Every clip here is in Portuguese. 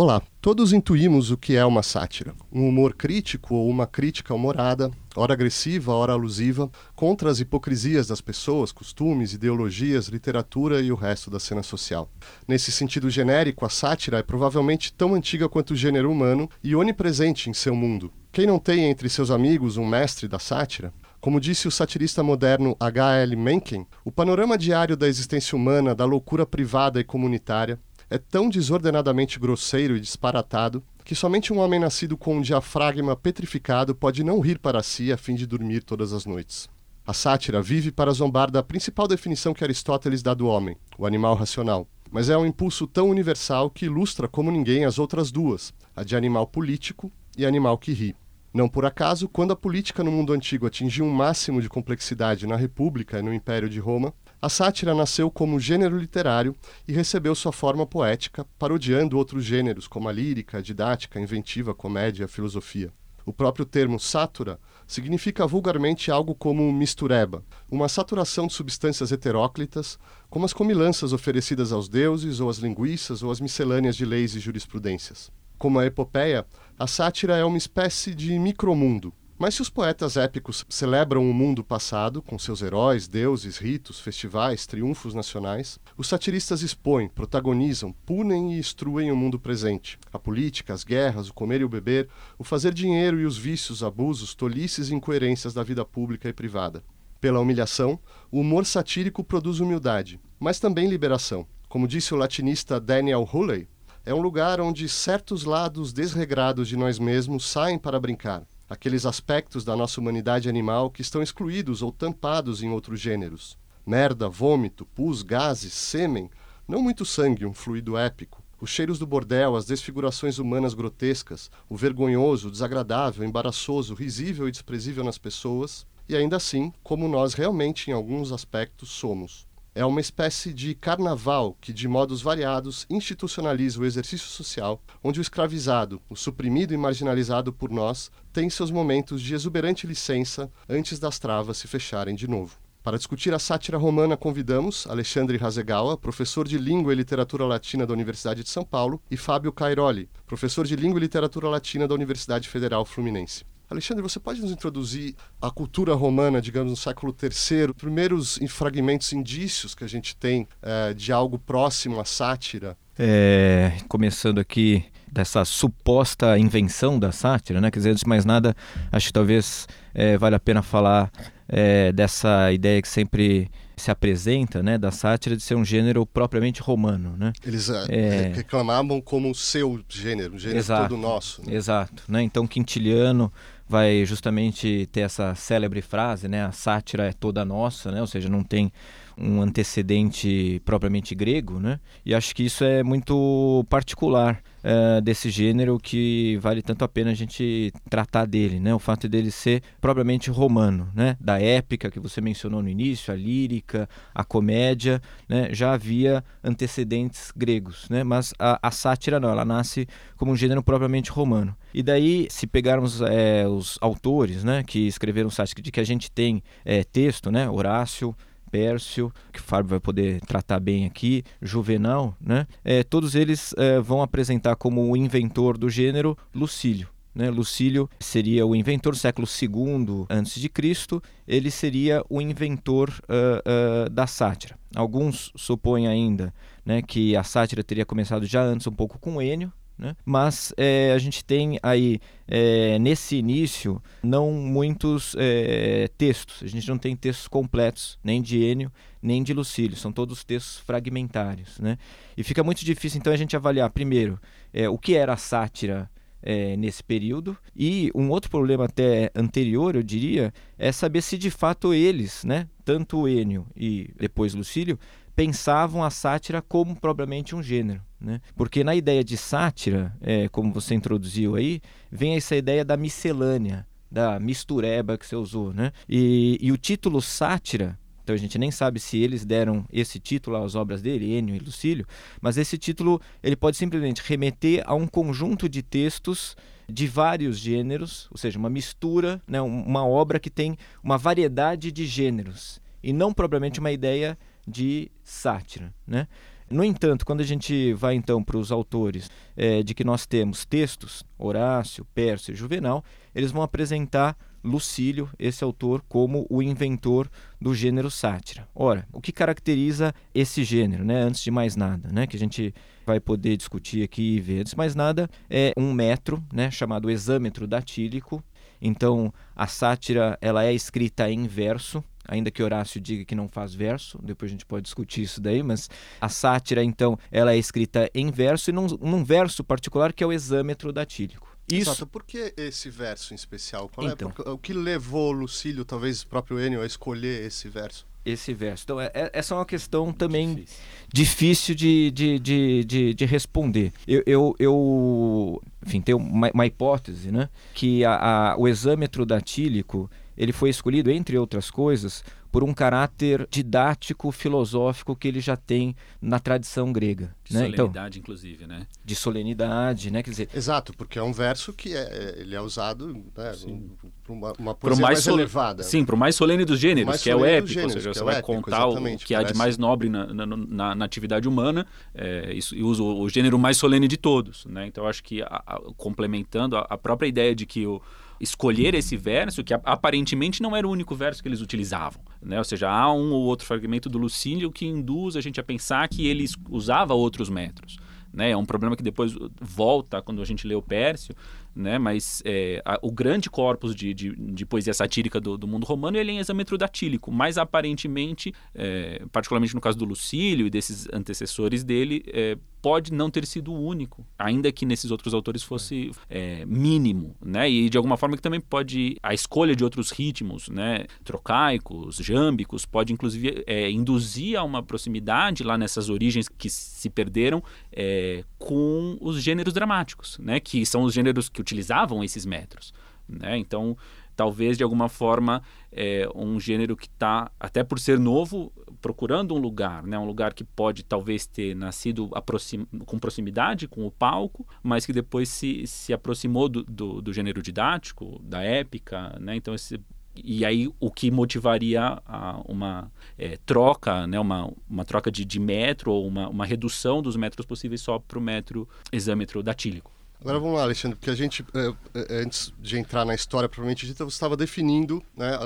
Olá, todos intuímos o que é uma sátira. Um humor crítico ou uma crítica humorada, ora agressiva, ora alusiva, contra as hipocrisias das pessoas, costumes, ideologias, literatura e o resto da cena social. Nesse sentido genérico, a sátira é provavelmente tão antiga quanto o gênero humano e onipresente em seu mundo. Quem não tem entre seus amigos um mestre da sátira? Como disse o satirista moderno H. L. Mencken, o panorama diário da existência humana, da loucura privada e comunitária, é tão desordenadamente grosseiro e disparatado que somente um homem nascido com um diafragma petrificado pode não rir para si a fim de dormir todas as noites. A sátira vive para zombar da principal definição que Aristóteles dá do homem, o animal racional, mas é um impulso tão universal que ilustra como ninguém as outras duas, a de animal político e animal que ri. Não por acaso, quando a política no mundo antigo atingiu um máximo de complexidade na República e no Império de Roma, a sátira nasceu como gênero literário e recebeu sua forma poética, parodiando outros gêneros como a lírica, a didática, a inventiva, a comédia a filosofia. O próprio termo sátura significa vulgarmente algo como mistureba, uma saturação de substâncias heteróclitas, como as comilanças oferecidas aos deuses, ou as linguiças, ou as miscelâneas de leis e jurisprudências. Como a epopeia, a sátira é uma espécie de micromundo, mas se os poetas épicos celebram o mundo passado, com seus heróis, deuses, ritos, festivais, triunfos nacionais, os satiristas expõem, protagonizam, punem e instruem o mundo presente. A política, as guerras, o comer e o beber, o fazer dinheiro e os vícios, abusos, tolices e incoerências da vida pública e privada. Pela humilhação, o humor satírico produz humildade, mas também liberação. Como disse o latinista Daniel Hulley, é um lugar onde certos lados desregrados de nós mesmos saem para brincar aqueles aspectos da nossa humanidade animal que estão excluídos ou tampados em outros gêneros. Merda, vômito, pus, gases, sêmen, não muito sangue, um fluido épico. Os cheiros do bordel, as desfigurações humanas grotescas, o vergonhoso, desagradável, embaraçoso, risível e desprezível nas pessoas, e ainda assim, como nós realmente em alguns aspectos somos. É uma espécie de carnaval que, de modos variados, institucionaliza o exercício social, onde o escravizado, o suprimido e marginalizado por nós, tem seus momentos de exuberante licença antes das travas se fecharem de novo. Para discutir a sátira romana, convidamos Alexandre Razegawa, professor de Língua e Literatura Latina da Universidade de São Paulo, e Fábio Cairoli, professor de Língua e Literatura Latina da Universidade Federal Fluminense. Alexandre, você pode nos introduzir a cultura romana, digamos, no século III, primeiros fragmentos, indícios que a gente tem é, de algo próximo à sátira? É, começando aqui dessa suposta invenção da sátira, né? Quer dizer, antes de mais nada, acho que talvez é, vale a pena falar é, dessa ideia que sempre se apresenta, né, da sátira de ser um gênero propriamente romano, né? Eles é, é reclamavam como seu gênero, um gênero exato, todo nosso. Né? Exato, né? Então Quintiliano vai justamente ter essa célebre frase, né? A sátira é toda nossa, né? Ou seja, não tem um antecedente propriamente grego, né? E acho que isso é muito particular uh, desse gênero que vale tanto a pena a gente tratar dele, né? O fato dele ser propriamente romano, né? Da épica que você mencionou no início, a lírica, a comédia, né? Já havia antecedentes gregos, né? Mas a, a sátira não, ela nasce como um gênero propriamente romano. E daí, se pegarmos é, os autores, né? Que escreveram sátira, de que a gente tem é, texto, né? Horácio, Pércio, que o Fábio vai poder tratar bem aqui, Juvenal, né? É, todos eles é, vão apresentar como o inventor do gênero Lucílio. Né? Lucílio seria o inventor do século II a.C., ele seria o inventor uh, uh, da sátira. Alguns supõem ainda né, que a sátira teria começado já antes, um pouco com Enio, né? Mas é, a gente tem aí, é, nesse início, não muitos é, textos. A gente não tem textos completos, nem de Enio, nem de Lucílio. São todos textos fragmentários. Né? E fica muito difícil, então, a gente avaliar, primeiro, é, o que era a sátira é, nesse período. E um outro problema até anterior, eu diria, é saber se de fato eles, né, tanto Enio e depois Lucílio, pensavam a sátira como propriamente um gênero. Né? Porque na ideia de sátira, é, como você introduziu aí, vem essa ideia da miscelânea, da mistureba que você usou. Né? E, e o título sátira, então a gente nem sabe se eles deram esse título às obras dele, Enio e Lucílio, mas esse título ele pode simplesmente remeter a um conjunto de textos de vários gêneros, ou seja, uma mistura, né, uma obra que tem uma variedade de gêneros, e não propriamente uma ideia de sátira. Né? No entanto, quando a gente vai então para os autores é, de que nós temos textos, Horácio, Pércio e Juvenal, eles vão apresentar Lucílio, esse autor, como o inventor do gênero sátira. Ora, o que caracteriza esse gênero, né? Antes de mais nada, né? Que a gente vai poder discutir aqui e ver. Antes de mais nada, é um metro, né? Chamado exâmetro datílico. Então, a sátira ela é escrita em verso, ainda que Horácio diga que não faz verso, depois a gente pode discutir isso daí, mas a sátira, então, ela é escrita em verso e num, num verso particular que é o exâmetro datílico. Isso. Exato. Por que esse verso em especial? Qual é então, é, o que levou Lucílio, talvez o próprio Enio, a escolher esse verso? Esse verso. Então, é, é, essa é uma questão também difícil, difícil de, de, de, de, de, responder. Eu, eu, eu, enfim, tenho uma, uma hipótese, né? Que a, a, o exâmetro datílico ele foi escolhido, entre outras coisas, por um caráter didático, filosófico que ele já tem na tradição grega. De né? solenidade, então, inclusive, né? De solenidade, né? Quer dizer... Exato, porque é um verso que é, ele é usado né, para uma, uma poesia mais, mais sol... elevada. Sim, para o mais solene dos gêneros, que é o épico, gêneros, ou seja, você é vai épico, contar o que há de mais nobre na, na, na, na atividade humana é, isso, e usa o, o, gênero mais solene de todos. Né? Então, eu acho que, a, a, complementando a, a própria ideia de que o escolher esse verso, que aparentemente não era o único verso que eles utilizavam. Né? Ou seja, há um ou outro fragmento do Lucílio que induz a gente a pensar que ele usava outros metros. Né? É um problema que depois volta quando a gente lê o Pércio, né? mas é, a, o grande corpus de, de, de poesia satírica do, do, mundo romano ele é em exâmetro datílico, mas aparentemente, é, particularmente no caso do Lucílio e desses antecessores dele, é, pode não ter sido o único, ainda que nesses outros autores fosse é, mínimo, né? E de alguma forma que também pode a escolha de outros ritmos, né? Trocaicos, jâmbicos, pode inclusive é, induzir a uma proximidade lá nessas origens que se perderam é, com os gêneros dramáticos, né? Que são os gêneros que utilizavam esses metros, né? Então talvez de alguma forma é, um gênero que está, até por ser novo, procurando um lugar, né? um lugar que pode talvez ter nascido aproxim com proximidade com o palco, mas que depois se, se aproximou do, do, do gênero didático, da épica, né? então esse e aí o que motivaria a, uma é, troca, né, uma, uma troca de, de metro ou uma, uma redução dos metros possíveis só para o metro exâmetro datílico. Agora vamos lá, Alexandre, porque a gente, é, é, antes de entrar na história propriamente dita, você estava definindo né,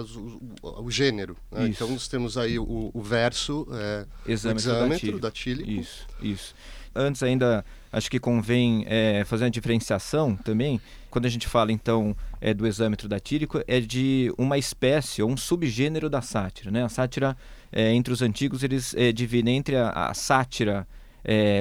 o, o, gênero. Né? Então nós temos aí o, o verso, é, o exâmetro datílico. Isso, isso. Antes ainda, acho que convém é, fazer uma diferenciação também. Quando a gente fala, então, é, do exâmetro datílico, é de uma espécie ou um subgênero da sátira. Né? A sátira, é, entre os antigos, eles dividem entre a, a sátira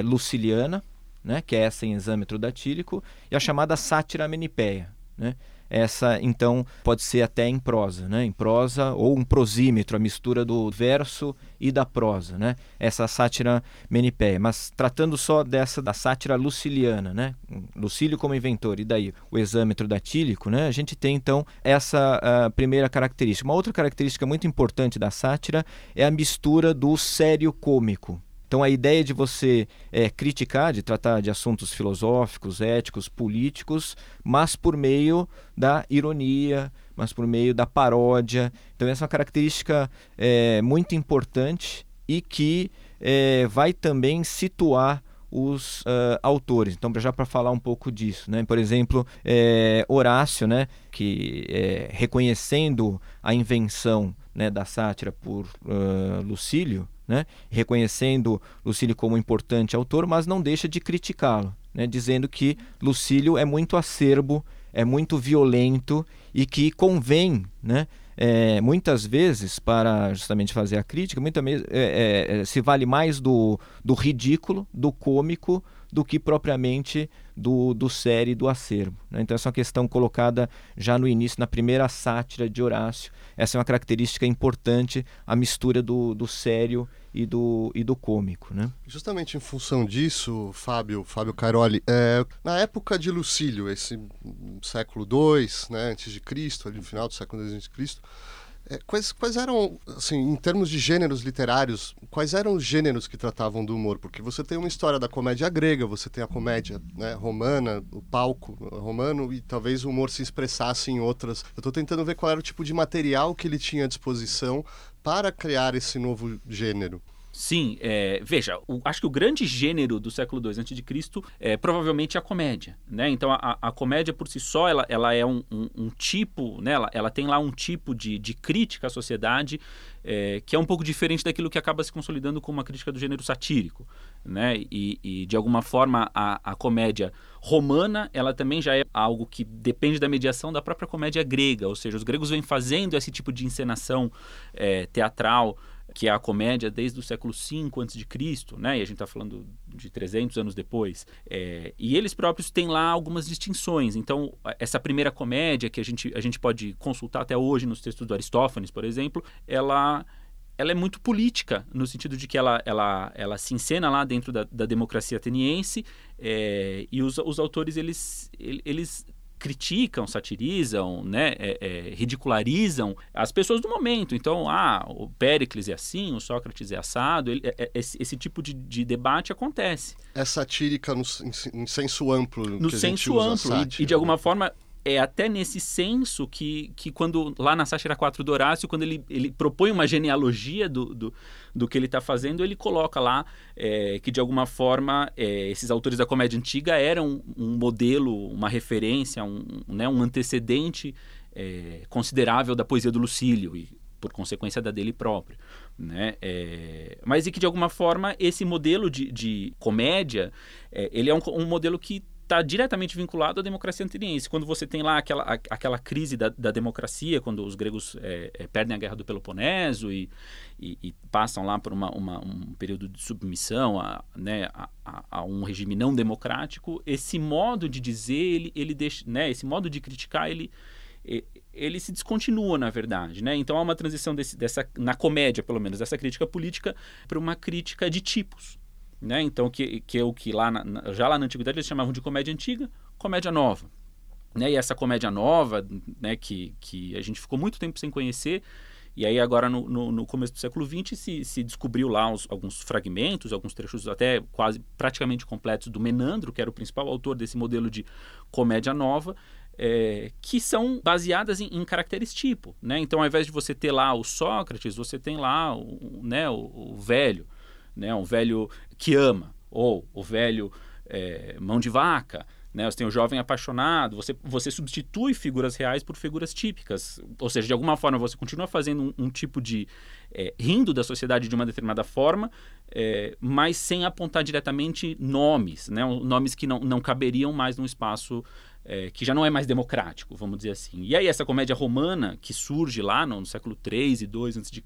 luciliana, né, que é essa em exâmetro datílico, e a chamada sátira menipéia. Né? Essa, então, pode ser até em prosa, né? em prosa ou um prosímetro, a mistura do verso e da prosa, né? essa sátira menipéia. Mas tratando só dessa da sátira luciliana, né? Lucílio como inventor, e daí o exâmetro datílico, né? a gente tem então essa primeira característica. Uma outra característica muito importante da sátira é a mistura do sério cômico. Então a ideia de você é, criticar, de tratar de assuntos filosóficos, éticos, políticos, mas por meio da ironia, mas por meio da paródia. Então essa é uma característica é, muito importante e que é, vai também situar os uh, autores. Então, já para falar um pouco disso, né? por exemplo, é, Horácio, né? que é, reconhecendo a invenção né, da sátira por uh, Lucílio, né, reconhecendo Lucílio como um importante autor, mas não deixa de criticá-lo, né, dizendo que Lucílio é muito acerbo, é muito violento e que convém, né, é, muitas vezes, para justamente fazer a crítica, muitas vezes, é, é, se vale mais do, do ridículo, do cômico, do que propriamente do, do série do acervo. Né? Então, essa é uma questão colocada já no início, na primeira sátira de Horácio. Essa é uma característica importante, a mistura do, do sério e do, e do cômico. Né? Justamente em função disso, Fábio, Fábio Caroli, é, na época de Lucílio, esse século II, né, antes de Cristo, ali no final do século II antes de Cristo, quais, quais eram, assim, em termos de gêneros literários, quais eram os gêneros que tratavam do humor? Porque você tem uma história da comédia grega, você tem a comédia né, romana, o palco romano, e talvez o humor se expressasse em outras. Eu estou tentando ver qual era o tipo de material que ele tinha à disposição para criar esse novo gênero. Sim, é, veja, o, acho que o grande gênero do século II a.C. é provavelmente a comédia, né? Então a, a comédia por si só ela, ela é um, um, um tipo, né? Ela, ela, tem lá um tipo de, de crítica à sociedade é, que é um pouco diferente daquilo que acaba se consolidando como uma crítica do gênero satírico, né? E, e de alguma forma a, a comédia romana ela também já é algo que depende da mediação da própria comédia grega, ou seja, os gregos vêm fazendo esse tipo de encenação é, teatral que é a comédia desde o século V a.C., né? e a gente está falando de 300 anos depois. É, e eles próprios têm lá algumas distinções. Então, essa primeira comédia, que a gente, a gente pode consultar até hoje nos textos do Aristófanes, por exemplo, ela ela é muito política, no sentido de que ela, ela, ela se encena lá dentro da, da democracia ateniense é, e os, os autores eles, eles criticam, satirizam, né, é, é, ridicularizam as pessoas do momento. Então, ah, o Péricles é assim, o Sócrates é assado. Ele, é, é esse, esse, tipo de, de, debate acontece. É satírica no, em, em senso amplo. No senso amplo. E, e, de alguma forma é até nesse senso que, que quando lá na Sátira 4 do Horácio, quando ele, ele propõe uma genealogia do, do, do que ele está fazendo, ele coloca lá é, que de alguma forma é, esses autores da comédia antiga eram um modelo, uma referência, um, né, um antecedente é, considerável da poesia do Lucílio e por consequência da dele próprio. Né? É, mas e que de alguma forma esse modelo de, de comédia é, ele é um, um modelo que está diretamente vinculado à democracia ateniense. Quando você tem lá aquela, a, aquela crise da, da, democracia, quando os gregos é, é, perdem a guerra do Peloponeso e, e, e passam lá por uma, uma, um período de submissão a, né, a, a, um regime não democrático, esse modo de dizer, ele, ele deixa, né, esse modo de criticar, ele ele se descontinua, na verdade. Né? Então há uma transição desse, dessa, na comédia, pelo menos, dessa crítica política para uma crítica de tipos. Né? Então, que, que é o que lá na, já lá na antiguidade eles chamavam de comédia antiga, comédia nova. Né? E essa comédia nova, né, que, que a gente ficou muito tempo sem conhecer, e aí agora no, no, no começo do século XX se, se descobriu lá alguns fragmentos, alguns trechos até quase praticamente completos do Menandro, que era o principal autor desse modelo de comédia nova, é, que são baseadas em, em, caracteres tipo. Né? Então, ao invés de você ter lá o Sócrates, você tem lá o, né, o, o velho, né? um velho que ama, ou o velho é, mão de vaca, né? Você tem o jovem apaixonado, você, você substitui figuras reais por figuras típicas. Ou seja, de alguma forma você continua fazendo um, um tipo de. É, rindo da sociedade de uma determinada forma, é, mas sem apontar diretamente nomes, né? nomes que não, não caberiam mais num espaço é, que já não é mais democrático, vamos dizer assim. E aí essa comédia romana, que surge lá no, no século 3 e 2 a.C.,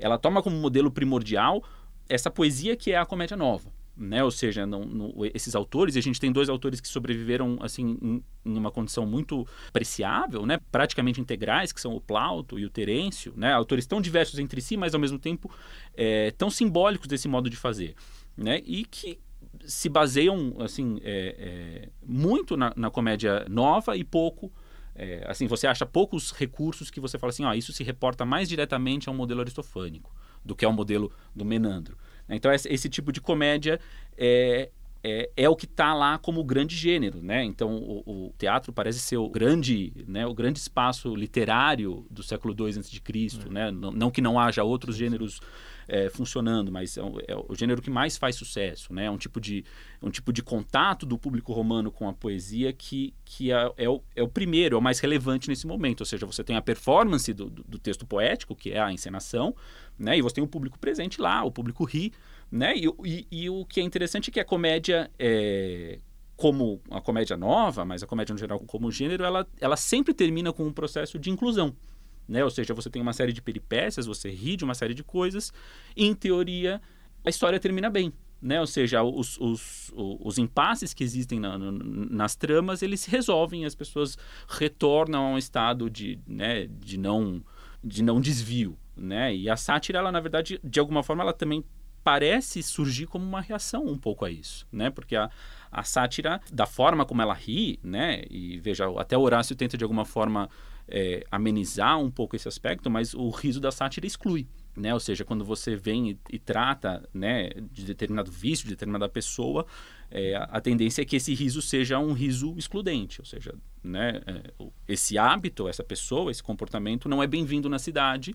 ela toma como modelo primordial essa poesia que é a comédia nova. Né? Ou seja, não, não, esses autores, e a gente tem dois autores que sobreviveram assim em, em, uma condição muito apreciável, né? praticamente integrais, que são o Plauto e o Terêncio, né? autores tão diversos entre si, mas ao mesmo tempo é, tão simbólicos desse modo de fazer. Né? E que se baseiam assim é, é, muito na, na, comédia nova e pouco é, assim você acha poucos recursos que você fala assim ó, isso se reporta mais diretamente a um modelo aristofânico do que é o modelo do Menandro. Então, esse tipo de comédia é, é, é, o que está lá como grande gênero, né? Então o, o, teatro parece ser o grande, né, o grande espaço literário do século II a.C., é. né? Não, não, que não haja outros gêneros é, funcionando, mas é o, é o, gênero que mais faz sucesso, né? É um tipo de, um tipo de contato do público romano com a poesia que, que é, é, o, é o primeiro, é o mais relevante nesse momento. Ou seja, você tem a performance do, do, do texto poético, que é a encenação, né? E você tem o público presente lá, o público ri, né? E, e, e o que é interessante é que a comédia é, como a comédia nova, mas a comédia no geral como gênero, ela, ela sempre termina com um processo de inclusão. Né? Ou seja, você tem uma série de peripécias, você ri de uma série de coisas, e em teoria a história termina bem. Né? Ou seja, os, os, os impasses que existem na, nas tramas, eles se resolvem, as pessoas retornam a um estado de, né, de, não, de não desvio. Né? E a sátira, ela, na verdade, de alguma forma, ela também parece surgir como uma reação um pouco a isso, né? Porque a, a sátira, da forma como ela ri, né? E veja, até Horácio tenta de alguma forma é, amenizar um pouco esse aspecto, mas o riso da sátira exclui. Né? Ou seja, quando você vem e, e trata né, de determinado vício, de determinada pessoa, é, a tendência é que esse riso seja um riso excludente. Ou seja, né, é, esse hábito, essa pessoa, esse comportamento não é bem-vindo na cidade.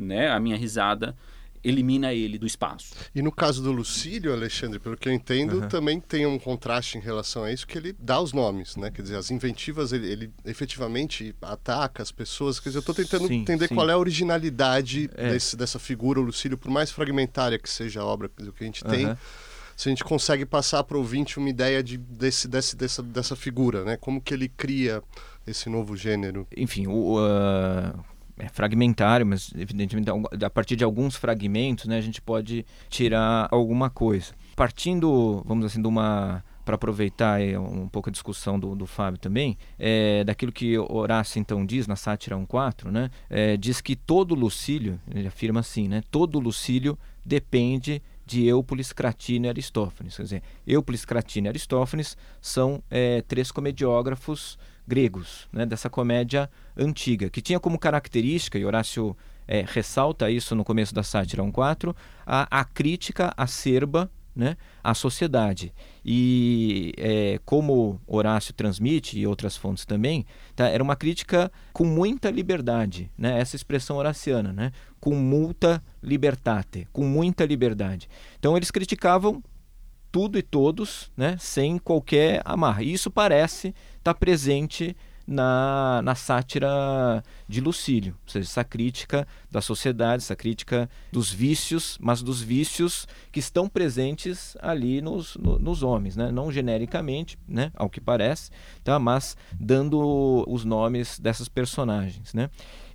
Né? A minha risada elimina ele do espaço. E no caso do Lucílio, Alexandre, pelo que eu entendo, uhum. também tem um contraste em relação a isso, que ele dá os nomes, né? Quer dizer, as inventivas, ele, ele efetivamente ataca as pessoas. Quer dizer, eu estou tentando sim, entender sim. qual é a originalidade é. Desse, dessa figura, o Lucílio, por mais fragmentária que seja a obra que a gente tem. Uhum se a gente consegue passar para o ouvinte uma ideia de, desse, desse, dessa, dessa figura, né? Como que ele cria esse novo gênero? Enfim, o, uh, é fragmentário, mas evidentemente a partir de alguns fragmentos, né, a gente pode tirar alguma coisa. Partindo, vamos assim, de uma para aproveitar um pouco a discussão do, do Fábio também, é, daquilo que Horácio então diz na Sátira 1.4, né, é, diz que todo Lucílio, ele afirma assim, né, todo Lucílio depende de Eupolis, Cratino e Aristófanes. Quer dizer, Eupolis, Cratino e Aristófanes são é, três comediógrafos gregos, né, dessa comédia antiga, que tinha como característica, e Horácio é, ressalta isso no começo da Sátira 1.4, a, a crítica acerba né, à sociedade. E é, como Horácio transmite, e outras fontes também, tá, era uma crítica com muita liberdade, né, essa expressão horaciana, né, com multa libertate, com muita liberdade. Então eles criticavam tudo e todos, né, sem qualquer amarra. E isso parece estar tá presente na, na sátira de Lucílio, ou seja, essa crítica da sociedade, essa crítica dos vícios, mas dos vícios que estão presentes ali nos, no, nos homens, né? não genericamente, né? ao que parece, tá? mas dando os nomes dessas personagens. Né?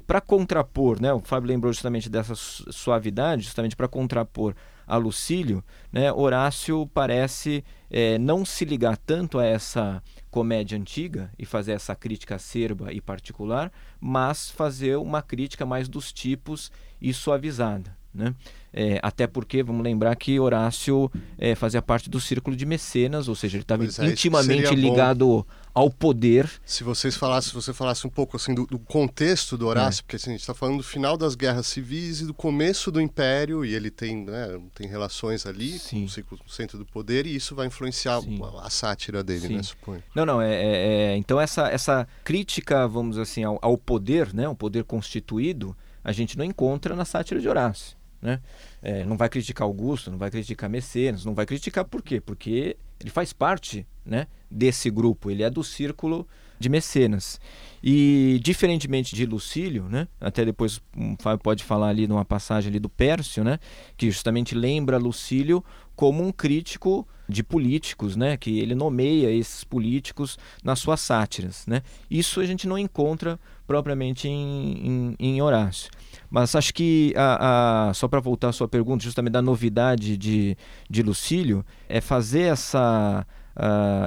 Para contrapor, né? o Fábio lembrou justamente dessa suavidade, justamente para contrapor a Lucílio, né, Horácio parece é, não se ligar tanto a essa comédia antiga e fazer essa crítica acerba e particular, mas fazer uma crítica mais dos tipos e suavizada. Né? É, até porque, vamos lembrar que Horácio é, fazia parte do círculo de mecenas, ou seja, ele estava é, intimamente ligado ao poder. Se vocês falassem, se você falasse um pouco assim do, do contexto do Horácio, é. porque assim, a gente está falando do final das guerras civis e do começo do Império, e ele tem, né, tem relações ali Sim. com o centro do poder, e isso vai influenciar a, a, sátira dele, né, Sim. né, suponho. Não, não, é, é, é, então essa, essa crítica, vamos assim, ao, ao poder, né, o poder constituído, a gente não encontra na sátira de Horácio. Né? É, não vai criticar Augusto, não vai criticar Mecenas, não vai criticar por quê? Porque ele faz parte né, desse grupo, ele é do círculo de mecenas. E diferentemente de Lucílio, né, até depois o Fábio pode falar ali numa passagem ali do Pércio, né, que justamente lembra Lucílio como um crítico de políticos, né, que ele nomeia esses políticos nas suas sátiras. Né? Isso a gente não encontra propriamente em, em, em Horácio. Mas acho que, a, a só para voltar à sua pergunta, justamente da novidade de, de Lucílio, é fazer essa,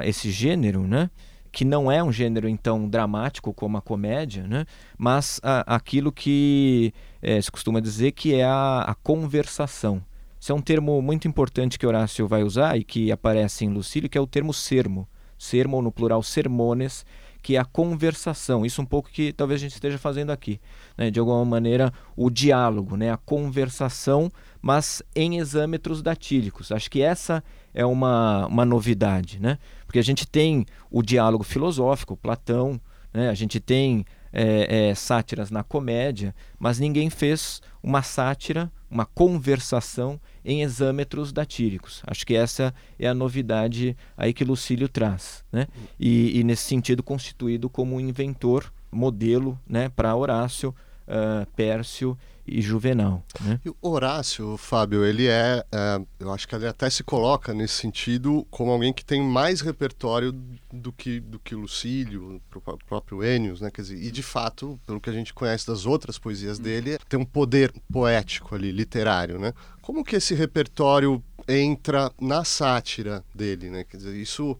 esse gênero, né? que não é um gênero então dramático como a comédia, né? mas a, aquilo que é, se costuma dizer que é a, a, conversação. Isso é um termo muito importante que Horácio vai usar e que aparece em Lucílio, que é o termo sermo. Sermo, no plural, sermones, que é a conversação. Isso um pouco que talvez a gente esteja fazendo aqui. Né? De alguma maneira, o diálogo, né? a conversação, mas em exâmetros datílicos. Acho que essa é uma, uma novidade, né? porque a gente tem o diálogo filosófico, Platão, né? a gente tem é, é, sátiras na comédia, mas ninguém fez uma sátira, uma conversação em exâmetros datíricos. Acho que essa é a novidade aí que Lucílio traz, né? E, e nesse sentido constituído como um inventor, modelo, né, para Horácio, uh, Pércio e Juvenal. Né? E o Horácio, Fábio, ele é, é, eu acho que ele até se coloca nesse sentido como alguém que tem mais repertório do que do que Lucílio, o próprio Ennius, né? Quer dizer, e de fato, pelo que a gente conhece das outras poesias dele, tem um poder poético ali, literário, né? Como que esse repertório entra na sátira dele, né? Quer dizer, isso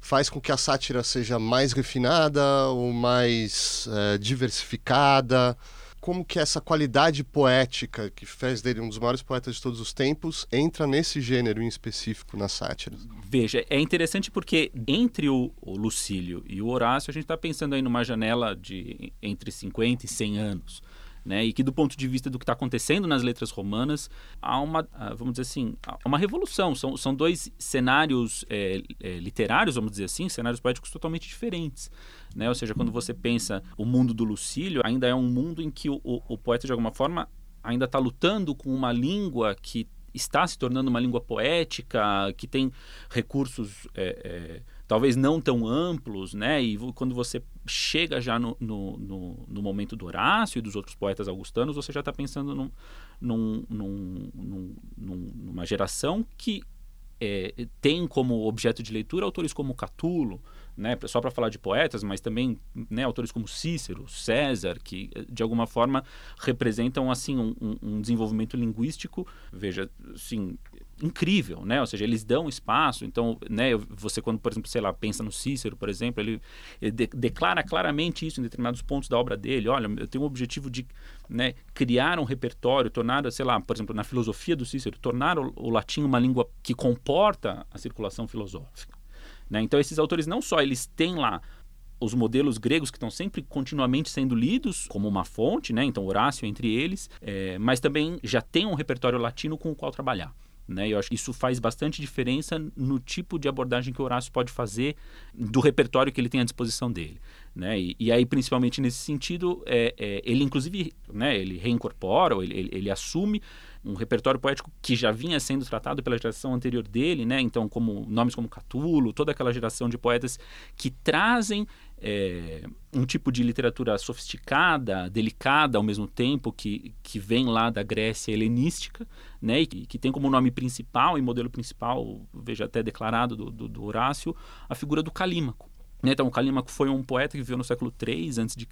faz com que a sátira seja mais refinada ou mais é, diversificada como que essa qualidade poética que fez dele um dos maiores poetas de todos os tempos entra nesse gênero em específico na sátira. Veja, é interessante porque entre o, o Lucílio e o Horácio a gente está pensando aí numa janela de entre 50 e 100 anos né? E que do ponto de vista do que está acontecendo nas letras romanas, há uma, ah, vamos dizer assim, uma revolução. São, são dois cenários é, é, literários, vamos dizer assim, cenários poéticos totalmente diferentes. Né? Ou seja, quando você pensa o mundo do Lucílio, ainda é um mundo em que o, o, o poeta, de alguma forma, ainda está lutando com uma língua que está se tornando uma língua poética, que tem recursos é, talvez não tão amplos, né? E quando você chega já no, no, no, no momento do Horácio e dos outros poetas augustanos, você já está pensando num, num, num, numa geração que é, tem como objeto de leitura autores como Catulo, né, só para falar de poetas, mas também né, autores como Cícero, César, que de alguma forma representam assim um, um desenvolvimento linguístico, veja, assim, incrível, né? Ou seja, eles dão espaço. Então, né, você quando, por exemplo, sei lá, pensa no Cícero, por exemplo, ele, ele de, declara claramente isso em determinados pontos da obra dele. Olha, eu tenho o objetivo de né, criar um repertório, tornar, sei lá, por exemplo, na filosofia do Cícero, tornar o, o latim uma língua que comporta a circulação filosófica. Né? Então, esses autores não só eles têm lá os modelos gregos que estão sempre continuamente sendo lidos como uma fonte, né? então Horácio entre eles, é, mas também já tem um repertório latino com o qual trabalhar. Né? Eu acho que isso faz bastante diferença no tipo de abordagem que o Horácio pode fazer do repertório que ele tem à disposição dele. Né? E, e aí, principalmente nesse sentido, é, é, ele inclusive né, ele reincorpora, ele, ele, ele, assume um repertório poético que já vinha sendo tratado pela geração anterior dele, né? então como nomes como Catulo, toda aquela geração de poetas que trazem é, um tipo de literatura sofisticada, delicada ao mesmo tempo, que, que vem lá da Grécia helenística, né, e que, que tem como nome principal e modelo principal, veja até declarado do, do, do Horácio, a figura do Calímaco. Né, então, Calímaco foi um poeta que viveu no século III a.C.,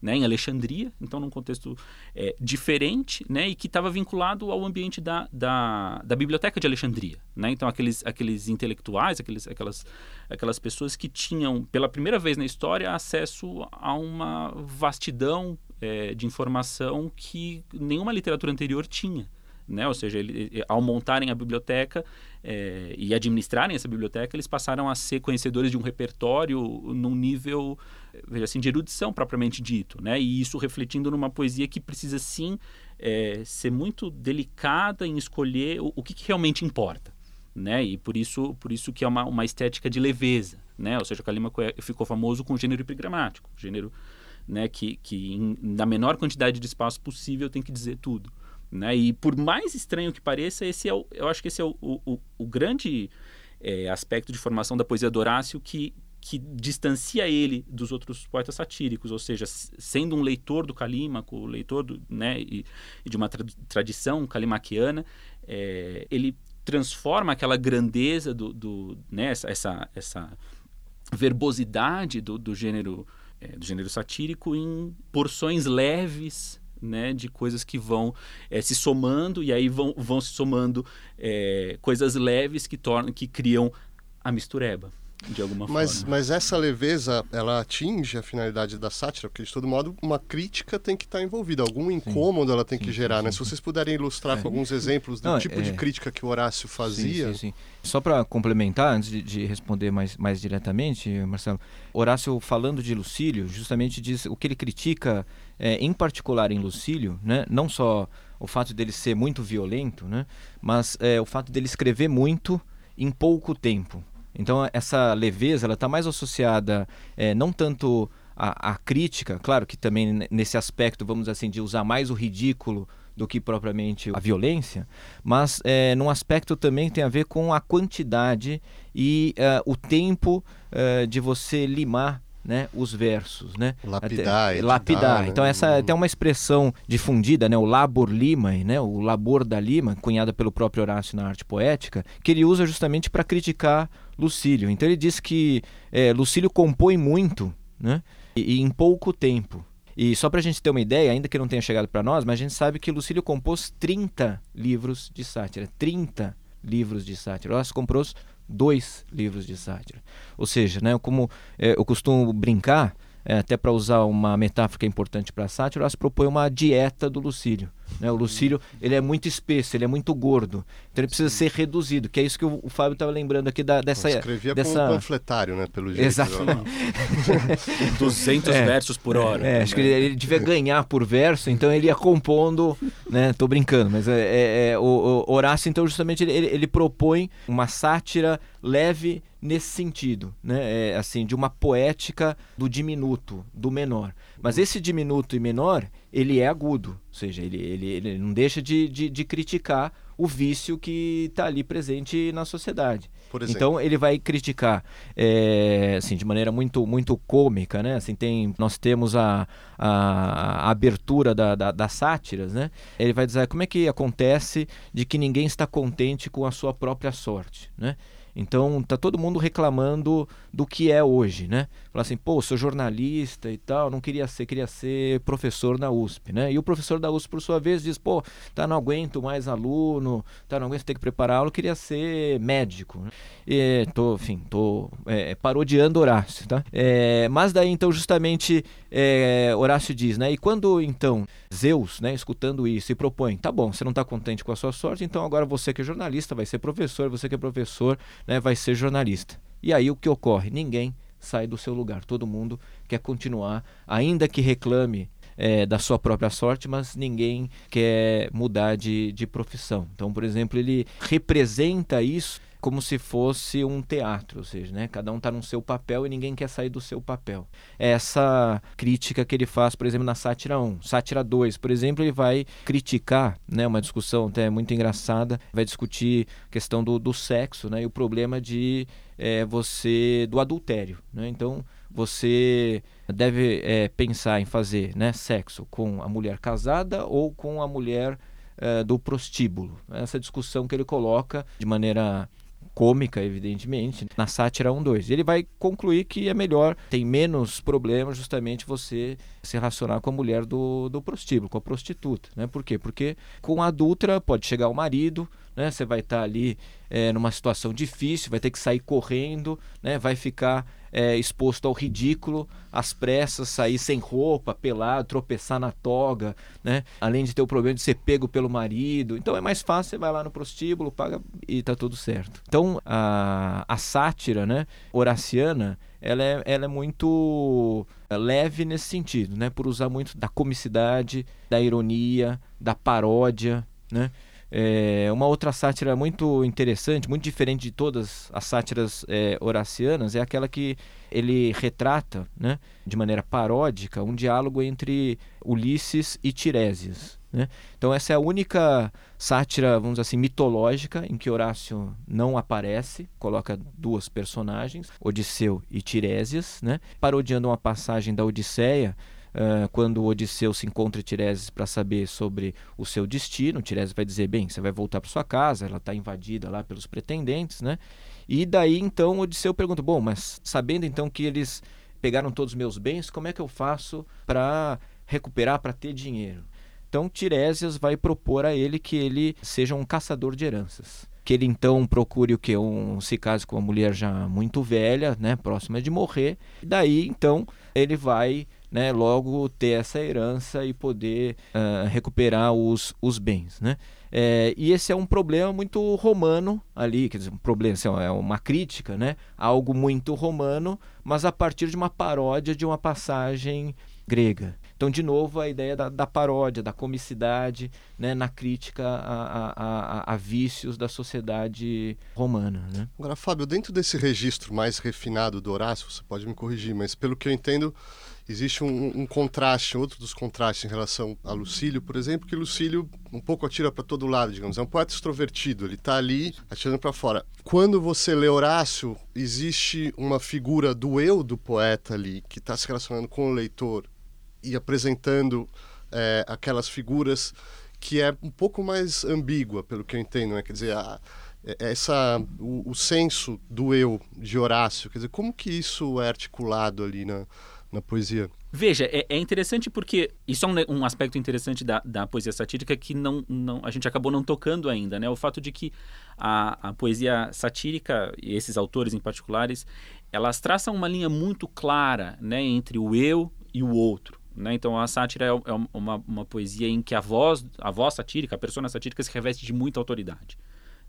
né, em Alexandria, então num contexto é, diferente, né, e que estava vinculado ao ambiente da, da, da, biblioteca de Alexandria. Né? Então, aqueles, aqueles intelectuais, aqueles, aquelas, aquelas pessoas que tinham, pela primeira vez na história, acesso a uma vastidão é, de informação que nenhuma literatura anterior tinha. Né? Ou seja, ele, ao montarem a biblioteca é, e administrarem essa biblioteca, eles passaram a ser conhecedores de um repertório num nível, veja assim, de erudição propriamente dito, né? E isso refletindo numa poesia que precisa sim é, ser muito delicada em escolher o, o que, que, realmente importa, né? E por isso, por isso que é uma, uma estética de leveza, né? Ou seja, o Kalima ficou famoso com o gênero epigramático, gênero né, que, que em, na menor quantidade de espaço possível tem que dizer tudo. Né? E por mais estranho que pareça, esse é o, eu acho que esse é o, o, o grande é, aspecto de formação da poesia do Horácio que, que distancia ele dos outros poetas satíricos, ou seja, sendo um leitor do Calímaco, leitor do, né, e, e de uma tra tradição calimaquiana, é, ele transforma aquela grandeza do, do né, essa, essa, essa verbosidade do, do gênero é, do gênero satírico em porções leves né, de coisas que vão é, se somando e aí vão, vão se somando é, coisas leves que tornam que criam a mistureba de alguma mas, forma. Mas essa leveza, ela atinge a finalidade da sátira, porque de todo modo uma crítica tem que estar envolvida, algum incômodo sim, ela tem sim, que gerar, sim, né? Se vocês puderem ilustrar é. com alguns exemplos do Não, tipo é... de crítica que o Horácio fazia. Sim, sim, Só para complementar, antes de, de, responder mais, mais diretamente, Marcelo, Horácio falando de Lucílio, justamente diz o que ele critica, é, em particular em Lucílio, né? Não só o fato dele ser muito violento, né? Mas é, o fato dele escrever muito em pouco tempo. Então essa leveza ela está mais associada é, não tanto à, à, crítica, claro que também nesse aspecto vamos assim de usar mais o ridículo do que propriamente a violência, mas é, num aspecto também tem a ver com a quantidade e uh, o tempo uh, de você limar né, os versos, né? Lapidar, Até, lapidar. Né? Então essa tem uma expressão difundida, né, o labor limae, né, o labor da lima, cunhada pelo próprio Horácio na arte poética, que ele usa justamente para criticar Lucílio. Então ele diz que é, Lucílio compõe muito, né, e, e em pouco tempo. E só para a gente ter uma ideia, ainda que não tenha chegado para nós, mas a gente sabe que Lucílio compôs 30 livros de sátira. 30 livros de sátira. Horácio comprou dois livros de sátira. Ou seja, né, como é, eu costumo brincar, é, até para usar uma metáfora que é importante para a sátira, Horácio propõe uma dieta do Lucílio. Né? O Lucílio ele é muito espesso, ele é muito gordo, então ele precisa ser reduzido, que é isso que o, o Fábio estava lembrando aqui da, dessa... Eu escrevia dessa... com um panfletário, né, pelo jeito. Exatamente. 200 é, versos por hora. É, acho que ele, ele, devia ganhar por verso, então ele ia compondo, né, tô brincando, mas é, é, é o, o, Horácio, então, justamente ele, ele, ele propõe uma sátira leve nesse sentido, né? É, assim, de uma poética do diminuto, do menor. Mas esse diminuto e menor, ele é agudo, ou seja, ele, ele, ele não deixa de, de, de criticar o vício que está ali presente na sociedade. Então ele vai criticar é, assim, de maneira muito, muito cômica, né? Assim, tem, nós temos a, a, a abertura da, da, das sátiras, né? Ele vai dizer como é que acontece de que ninguém está contente com a sua própria sorte, né? Então tá todo mundo reclamando do que é hoje, né? Fala assim, pô, sou jornalista e tal, não queria ser, queria ser professor na USP, né? E o professor da USP, por sua vez, diz, pô, tá, não aguento mais aluno, tá, não aguento ter que preparar aula, queria ser médico. Né? E tô, enfim, tô é, parodiando Horácio, tá? É, mas daí, então, justamente, é, Horácio diz, né? E quando, então, Zeus, né, escutando isso e propõe, tá bom, você não está contente com a sua sorte, então agora você que é jornalista vai ser professor, você que é professor né, vai ser jornalista. E aí o que ocorre? Ninguém sai do seu lugar, todo mundo quer continuar, ainda que reclame é, da sua própria sorte, mas ninguém quer mudar de, de profissão. Então, por exemplo, ele representa isso como se fosse um teatro, ou seja, né, cada um está no seu papel e ninguém quer sair do seu papel. É essa crítica que ele faz, por exemplo, na Sátira 1. Sátira 2, por exemplo, ele vai criticar, né, uma discussão até muito engraçada, vai discutir a questão do, do sexo né, e o problema de é, você do adultério. Né? Então, você deve é, pensar em fazer né, sexo com a mulher casada ou com a mulher é, do prostíbulo. Essa discussão que ele coloca de maneira cômica, evidentemente, na sátira 1-2. Ele vai concluir que é melhor, tem menos problema justamente você se relacionar com a mulher do, do prostíbulo, com a prostituta. Né? Por quê? Porque com a adulta pode chegar o marido, né? você vai estar ali é, numa situação difícil, vai ter que sair correndo, né? vai ficar é, exposto ao ridículo, às pressas, sair sem roupa, pelado, tropeçar na toga, né? além de ter o problema de ser pego pelo marido. Então é mais fácil, você vai lá no prostíbulo, paga e está tudo certo. Então a, a sátira né, horaciana ela é, ela é muito é, leve nesse sentido, né? por usar muito da comicidade, da ironia, da paródia. Né? É, uma outra sátira muito interessante, muito diferente de todas as sátiras é, horacianas, é aquela que ele retrata, né, de maneira paródica, um diálogo entre Ulisses e Tiresias. Né? Então essa é a única sátira, vamos dizer assim, mitológica em que Horácio não aparece, coloca duas personagens, Odisseu e Tiresias, né? parodiando uma passagem da Odisseia, uh, quando Odisseu se encontra Tiresias para saber sobre o seu destino, Tiresias vai dizer, bem, você vai voltar para sua casa, ela está invadida lá pelos pretendentes, né? E daí então Odisseu pergunta, bom, mas sabendo então que eles pegaram todos os meus bens, como é que eu faço para recuperar, para ter dinheiro? Então Tiresias vai propor a ele que ele seja um caçador de heranças que ele então procure o que um se case com uma mulher já muito velha, né, próxima de morrer. Daí então ele vai né, logo ter essa herança e poder uh, recuperar os, os bens. Né? É, e esse é um problema muito romano ali, quer dizer, um problema, assim, é uma crítica, né? algo muito romano, mas a partir de uma paródia de uma passagem grega. Então, de novo, a ideia da, da paródia, da comicidade, né, na crítica a, a, a, a, vícios da sociedade romana. Né? Agora, Fábio, dentro desse registro mais refinado do Horácio, você pode me corrigir, mas pelo que eu entendo, existe um, um, contraste, outro dos contrastes em relação a Lucílio, por exemplo, que Lucílio um pouco atira para todo lado, digamos. É um poeta extrovertido, ele está ali atirando para fora. Quando você lê Horácio, existe uma figura do eu do poeta ali, que está se relacionando com o leitor e apresentando é, aquelas figuras que é um pouco mais ambígua, pelo que eu entendo, né? Quer dizer, a, é, essa, o, o senso do eu de Horácio, quer dizer, como que isso é articulado ali na na poesia. Veja, é, é interessante porque isso é um, um aspecto interessante da, da, poesia satírica que não, não, a gente acabou não tocando ainda, né? O fato de que a, a poesia satírica, e esses autores em particulares, elas traçam uma linha muito clara né, entre o eu e o outro. Né? Então a sátira é, é uma, uma poesia em que a voz, a voz satírica, a persona satírica se reveste de muita autoridade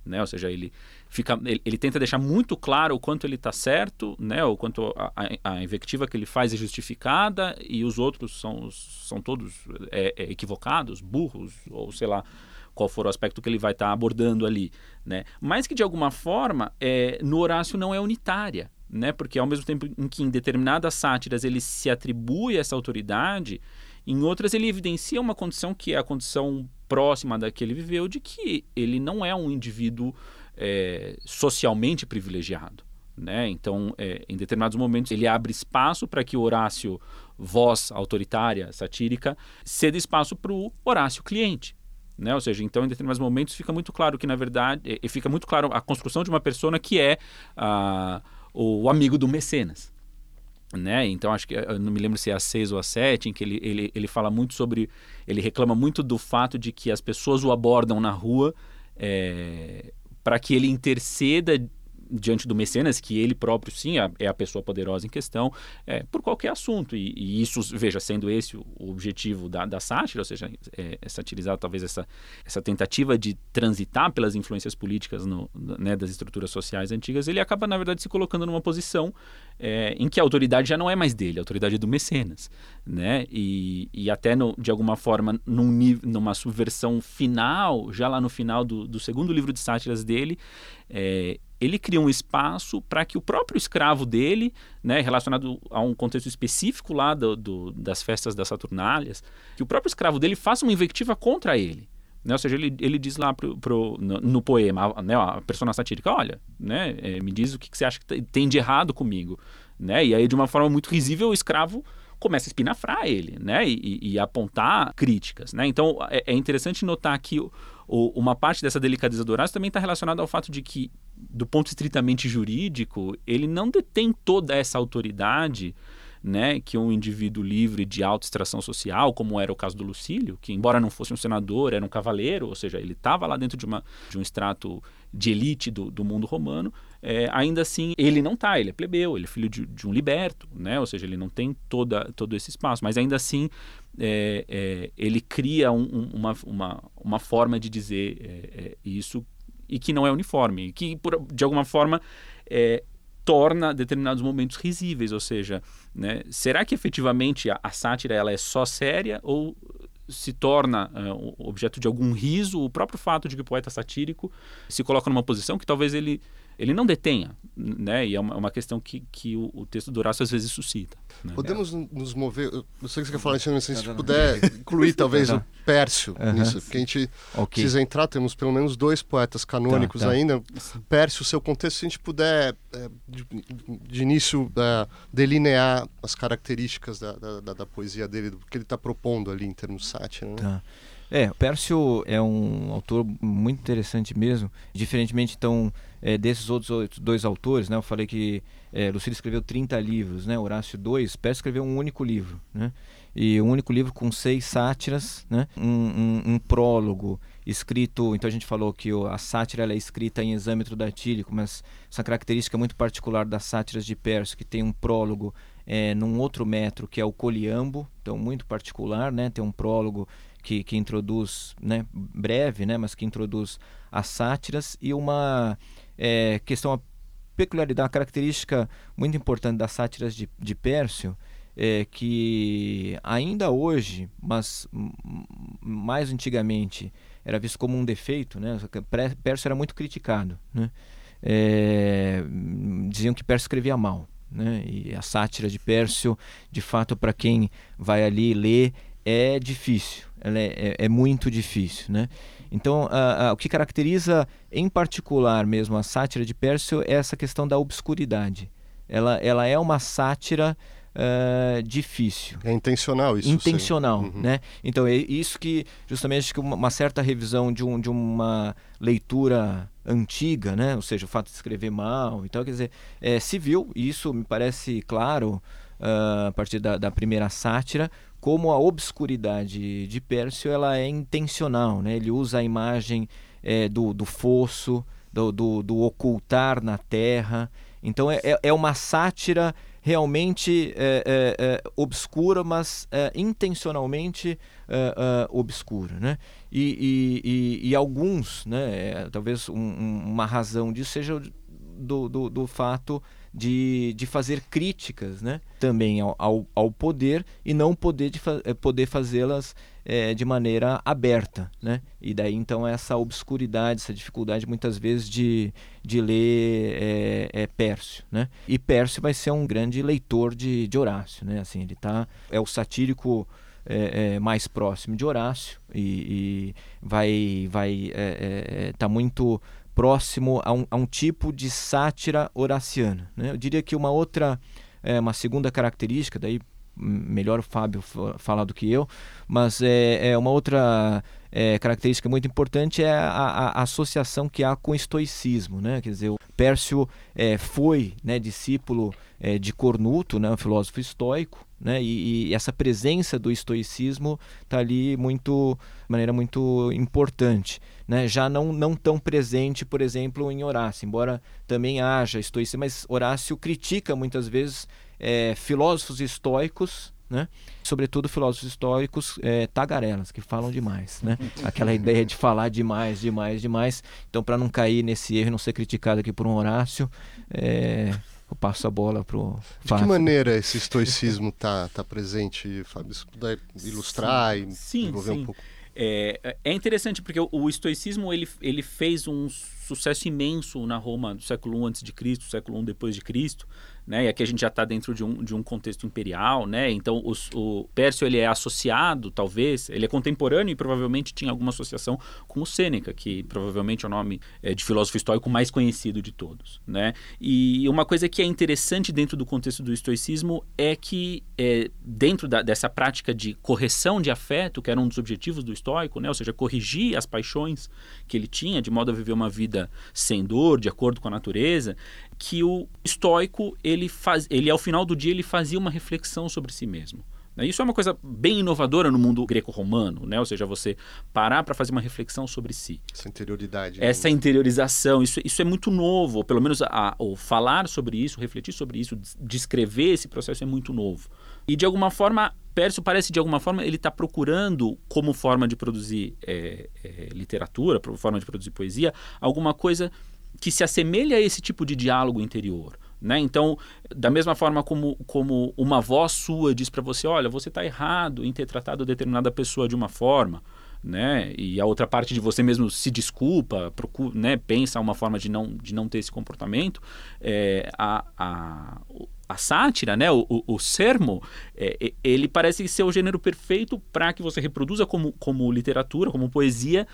né? Ou seja, ele fica, ele, ele tenta deixar muito claro o quanto ele está certo, né? O quanto a, a, a, invectiva que ele faz é justificada e os outros são, são todos é, é, equivocados, burros ou sei lá qual for o aspecto que ele vai estar tá abordando ali, né? Mas que de alguma forma é, no Horácio não é unitária, né? Porque ao mesmo tempo em que em determinadas sátiras ele se atribui essa autoridade Em outras, ele evidencia uma condição que é a condição próxima da que ele viveu, de que ele não é um indivíduo é, socialmente privilegiado. Né? Então, é, em determinados momentos, ele abre espaço para que Horácio, voz autoritária, satírica, ceda espaço para o Horácio cliente. Né? Ou seja, então em determinados momentos fica muito claro que, na verdade, e fica muito claro a construção de uma persona que é uh, o amigo do mecenas. Né? Então acho que eu não me lembro se é a 6 ou a 7, em que ele, ele, ele fala muito sobre. Ele reclama muito do fato de que as pessoas o abordam na rua é, para que ele interceda diante do mecenas, que ele próprio, sim, é a pessoa poderosa em questão, é, por qualquer assunto. E, e, isso, veja, sendo esse o objetivo da, da sátira, ou seja, é, é satirizar talvez essa, essa tentativa de transitar pelas influências políticas no, né, das estruturas sociais antigas, ele acaba, na verdade, se colocando numa posição é, em que a autoridade já não é mais dele, a autoridade é do mecenas. Né? E, e até, no, de alguma forma, num, numa subversão final, já lá no final do, do segundo livro de sátiras dele, é, ele cria um espaço para que o próprio escravo dele, né, relacionado a um contexto específico lá do, do, das festas das Saturnálias, que o próprio escravo dele faça uma invectiva contra ele. Né? Ou seja, ele, ele diz lá pro, pro, no, no poema, né, a persona satírica, olha, né, é, me diz o que, que você acha que tem de errado comigo. Né? E aí, de uma forma muito risível, o escravo começa a espinafrar ele, né? E, e, e apontar críticas, né? Então é, é interessante notar que o, o, uma parte dessa delicadeza do Horácio também está relacionada ao fato de que, do ponto estritamente jurídico, ele não detém toda essa autoridade né, que um indivíduo livre de alta extração social, como era o caso do Lucílio, que embora não fosse um senador, era um cavaleiro, ou seja, ele estava lá dentro de, uma, de um extrato de elite do, do mundo romano, é, ainda assim ele não está, ele é plebeu, ele é filho de, de, um liberto, né, ou seja, ele não tem toda, todo esse espaço, mas ainda assim é, é, ele cria um, um, uma, uma, uma forma de dizer é, é, isso e que não é uniforme, que por, de alguma forma é, torna determinados momentos risíveis, ou seja, né, será que efetivamente a, a, sátira ela é só séria ou se torna uh, objeto de algum riso? O próprio fato de que o poeta satírico se coloca numa posição que talvez ele ele não detenha, né? E é uma, uma questão que, que o, o, texto do Horácio às vezes suscita. Né? Podemos nos mover, eu sei que você quer falar mas se a gente puder incluir talvez o Pércio uhum. nisso, porque a gente okay. precisa entrar, temos pelo menos dois poetas canônicos tá, tá. ainda. Pércio, seu contexto, se a gente puder, é, de, de, início, é, delinear as características da, da, da, poesia dele, do que ele está propondo ali em termos de sátira. Né? Tá. É, o Pércio é um autor muito interessante mesmo, diferentemente então é, desses outros dois autores, né? Eu falei que é, Lucílio escreveu 30 livros, né? Horácio dois, Pércio escreveu um único livro, né? E um único livro com seis sátiras, né? Um, um, um prólogo escrito, então a gente falou que a sátira é escrita em exâmetro datílico, mas essa característica muito particular das sátiras de Pércio, que tem um prólogo é, num outro metro, que é o coliambo, então muito particular, né? Tem um prólogo que, que introduz, né, breve, né, mas que introduz as sátiras e uma é, questão, uma peculiaridade, uma característica muito importante das sátiras de, de Pércio, é que ainda hoje, mas mais antigamente, era visto como um defeito, né? Pércio era muito criticado, né? É, diziam que Pércio escrevia mal, né? E a sátira de Pércio, de fato, para quem vai ali ler, é difícil, ela é, é, é muito difícil, né? Então, o que caracteriza em particular mesmo a sátira de Pércio é essa questão da obscuridade. Ela, ela é uma sátira uh, difícil. É intencional isso. Intencional, uhum. né? Então, é isso que justamente que uma, uma certa revisão de, um, de uma leitura antiga, né? Ou seja, o fato de escrever mal e tal, quer dizer, é, se viu, e isso me parece claro uh, a partir da, da primeira sátira, como a obscuridade de Pércio ela é intencional, né? Ele usa a imagem é, do, do fosso, do, do, do, ocultar na terra. Então é, é, é uma sátira realmente é, é, obscura, mas intencionalmente obscura, né? E, e, e, e alguns, né? talvez um, uma razão disso seja do, do, do fato de, de fazer críticas né? também ao, ao, poder e não poder, de fa eh, poder fazê-las é, de maneira aberta. Né? E daí então essa obscuridade, essa dificuldade muitas vezes de, de ler é, é Pércio. Né? E Pércio vai ser um grande leitor de, de Horácio. Né? Assim, ele tá, é o satírico é, é, mais próximo de Horácio e, e vai vai é, tá muito próximo a um, a um tipo de sátira horaciana. Né? Eu diria que uma outra, é, uma segunda característica, daí melhor o Fábio falar do que eu, mas é, é uma outra é, característica muito importante é a, a, a, associação que há com o estoicismo, né? Quer dizer, o Pércio é, foi né, discípulo é, de Cornuto, né, um filósofo estoico, né? E, e essa presença do estoicismo está ali muito, de maneira muito importante, né? Já não não tão presente, por exemplo, em Horácio, embora também haja estoicismo, mas Horácio critica muitas vezes é, filósofos estoicos, né? Sobretudo filósofos estoicos é, tagarelas, que falam demais, né? Aquela ideia de falar demais, demais, demais. Então, para não cair nesse erro, não ser criticado aqui por um Horácio, é, eu passo a bola para o De que maneira esse estoicismo está tá presente, Fábio? Se puder ilustrar sim, e sim, desenvolver sim. um pouco. É, é interessante porque o, o estoicismo ele, ele fez um sucesso imenso na Roma do século I antes de Cristo, século I depois de Cristo né? E aqui a gente já está dentro de um, de um contexto imperial, né? Então os, o Pércio ele é associado, talvez, ele é contemporâneo e provavelmente tinha alguma associação com o Sêneca, que provavelmente é o nome é, de filósofo estoico mais conhecido de todos, né? E uma coisa que é interessante dentro do contexto do estoicismo é que é, dentro da, dessa prática de correção de afeto, que era um dos objetivos do estoico, né? Ou seja, corrigir as paixões que ele tinha de modo a viver uma vida sem dor, de acordo com a natureza, que o estoico ele faz, ele ao final do dia ele fazia uma reflexão sobre si mesmo. Né? Isso é uma coisa bem inovadora no mundo greco-romano, né? ou seja, você parar para fazer uma reflexão sobre si. Essa interioridade. Né? Essa interiorização, isso, isso é muito novo, pelo menos a, o falar sobre isso, refletir sobre isso, descrever esse processo é muito novo. E de alguma forma, Pércio parece de alguma forma ele está procurando como forma de produzir é, é, literatura, forma de produzir poesia, alguma coisa que se assemelha a esse tipo de diálogo interior. Né? Então, da mesma forma como, como uma voz sua diz para você: olha, você está errado em ter tratado determinada pessoa de uma forma. Né? E a outra parte de você mesmo se desculpa, procura, né? pensa uma forma de não, de não ter esse comportamento. É, a, a, a sátira, né? o, o, o sermo, é, ele parece ser o gênero perfeito para que você reproduza como, como literatura, como poesia,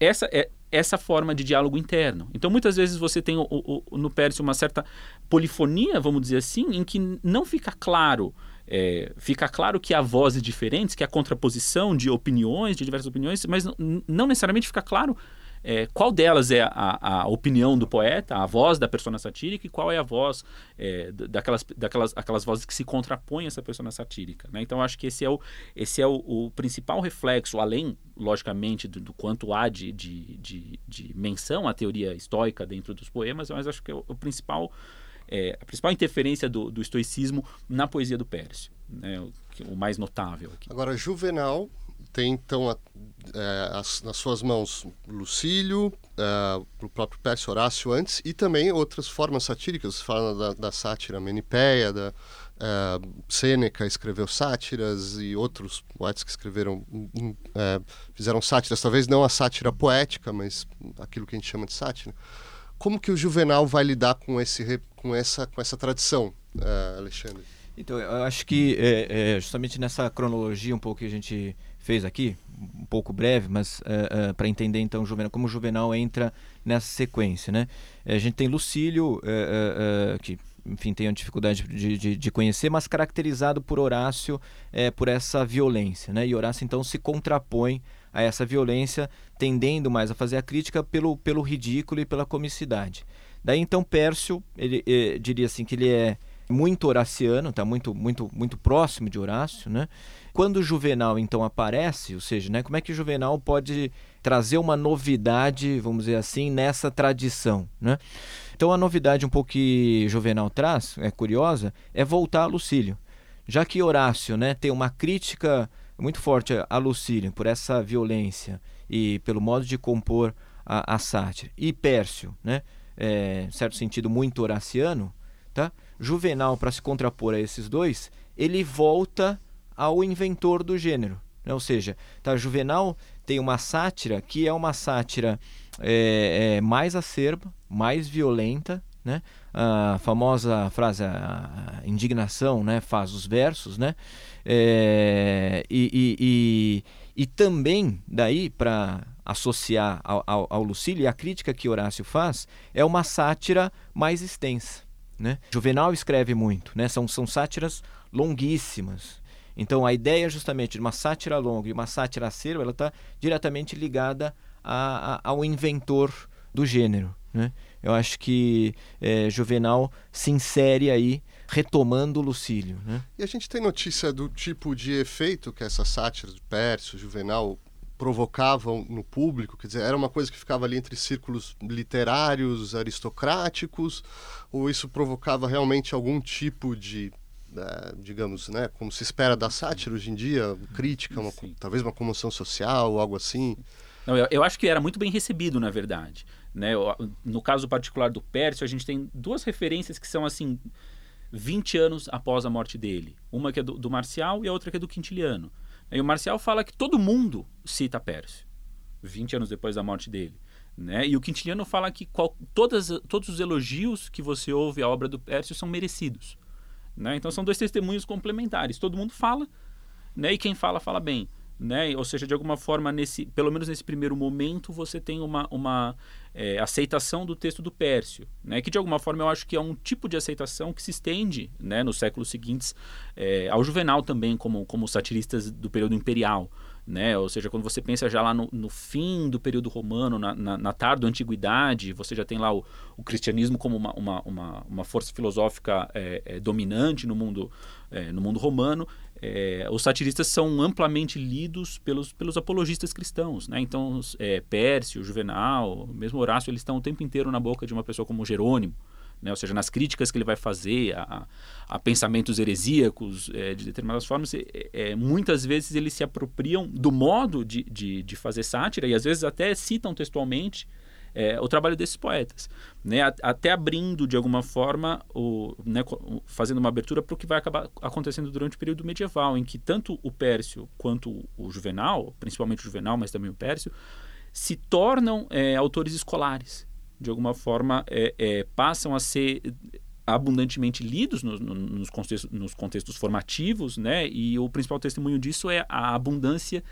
essa é essa forma de diálogo interno. Então, muitas vezes você tem o, o, no Pércio uma certa polifonia, vamos dizer assim, em que não fica claro, é, fica claro que há vozes diferentes, que há contraposição de opiniões, de diversas opiniões, mas não necessariamente fica claro é, qual delas é a, a, opinião do poeta, a voz da persona satírica, e qual é a voz é, daquelas, daquelas aquelas vozes que se contrapõem a essa persona satírica. Né? Então, acho que esse é o, esse é o, o principal reflexo, além, logicamente, do, do quanto há de, de, de, de, menção à teoria estoica dentro dos poemas, mas acho que é o, o principal. É, a principal interferência do, do, estoicismo na poesia do Pércio, né? o, o mais notável aqui. Agora, Juvenal tem então a, é, as, nas suas mãos Lucílio, é, o próprio Pércio Horácio antes, e também outras formas satíricas, fala da, da sátira Menipéia, da, é, Sêneca escreveu sátiras e outros poetas que escreveram, é, fizeram sátiras, talvez não a sátira poética, mas aquilo que a gente chama de sátira. Como que o Juvenal vai lidar com, esse, com, essa, com essa tradição, é, Alexandre? Então, eu acho que é, é, justamente nessa cronologia um pouco que a gente fez aqui, um pouco breve, mas uh, eh, uh, eh, para entender então Juvenal, como o Juvenal entra nessa sequência. Né? A gente tem Lucílio, uh, que enfim, tenho dificuldade de, de, de, conhecer, mas caracterizado por Horácio por essa violência. Né? E Horácio então se contrapõe a essa violência, tendendo mais a fazer a crítica pelo, pelo ridículo e pela comicidade. Daí então Pércio, ele, ele diria assim que ele é muito horaciano, está muito, muito, muito próximo de Horácio, né? Quando o Juvenal então aparece, ou seja, né, como é que o Juvenal pode trazer uma novidade, vamos dizer assim, nessa tradição, né? Então a novidade um pouco que Juvenal traz, é curiosa, é voltar a Lucílio. Já que Horácio, né, tem uma crítica muito forte a Lucílio por essa violência e pelo modo de compor a, a sátira, e Pércio, né, é, certo sentido muito horaciano, tá? Juvenal, para se contrapor a esses dois, ele volta ao inventor do gênero. Ou seja, tá, Juvenal tem uma sátira que é uma sátira é, é, mais acerba, mais violenta, né? a famosa frase, a indignação, né, faz os versos, né? É, e, e, e, e, também daí para associar ao, ao, ao Lucílio e a crítica que Horácio faz é uma sátira mais extensa, né? Juvenal escreve muito, né? São, são sátiras longuíssimas. Então a ideia justamente de uma sátira longa e uma sátira acerba, ela está diretamente ligada a, a, ao inventor do gênero. Né? Eu acho que é, Juvenal se insere aí retomando Lucílio. Né? E a gente tem notícia do tipo de efeito que essas sátiras de Pércio, Juvenal provocavam no público, quer dizer, era uma coisa que ficava ali entre círculos literários, aristocráticos, ou isso provocava realmente algum tipo de uh, digamos, né, como se espera da sátira hoje em dia, crítica, uma, talvez uma comoção social, algo assim? Não, eu, eu acho que era muito bem recebido, na verdade. Né? No caso particular do Pércio, a gente tem duas referências que são assim 20 anos após a morte dele. Uma que é do, do Marcial e a outra que é do Quintiliano. E o Marcial fala que todo mundo cita Pércio, 20 anos depois da morte dele. Né? E o Quintiliano fala que qual, todas, todos os elogios que você ouve à obra do Pércio são merecidos. Né? Então são dois testemunhos complementares. Todo mundo fala, né? e quem fala, fala bem né? Ou seja, de alguma forma, nesse, pelo menos nesse primeiro momento, você tem uma, uma é, aceitação do texto do Pércio, né? Que de alguma forma eu acho que é um tipo de aceitação que se estende, né? Nos séculos seguintes é, ao Juvenal também, como, como satiristas do período imperial. Né? Ou seja, quando você pensa já lá no, no fim do período romano, na, na, na tarde da antiguidade, você já tem lá o, o cristianismo como uma, uma, uma, uma força filosófica é, é, dominante no mundo, é, no mundo romano, é, os satiristas são amplamente lidos pelos, pelos apologistas cristãos. Né? Então, é, Pércio, Juvenal, mesmo Horácio, eles estão o tempo inteiro na boca de uma pessoa como Jerônimo. Né? Ou seja, nas críticas que ele vai fazer a, a pensamentos heresíacos é, de determinadas formas, é, é, muitas vezes eles se apropriam do modo de, de, de fazer sátira e às vezes até citam textualmente é, o trabalho desses poetas, né? até abrindo de alguma forma, o, né, fazendo uma abertura para o que vai acabar acontecendo durante o período medieval, em que tanto o Pércio quanto o Juvenal, principalmente o Juvenal, mas também o Pércio, se tornam é, autores escolares, de alguma forma é, é passam a ser abundantemente lidos no, no, nos, contextos, nos contextos formativos, né? E o principal testemunho disso é a abundância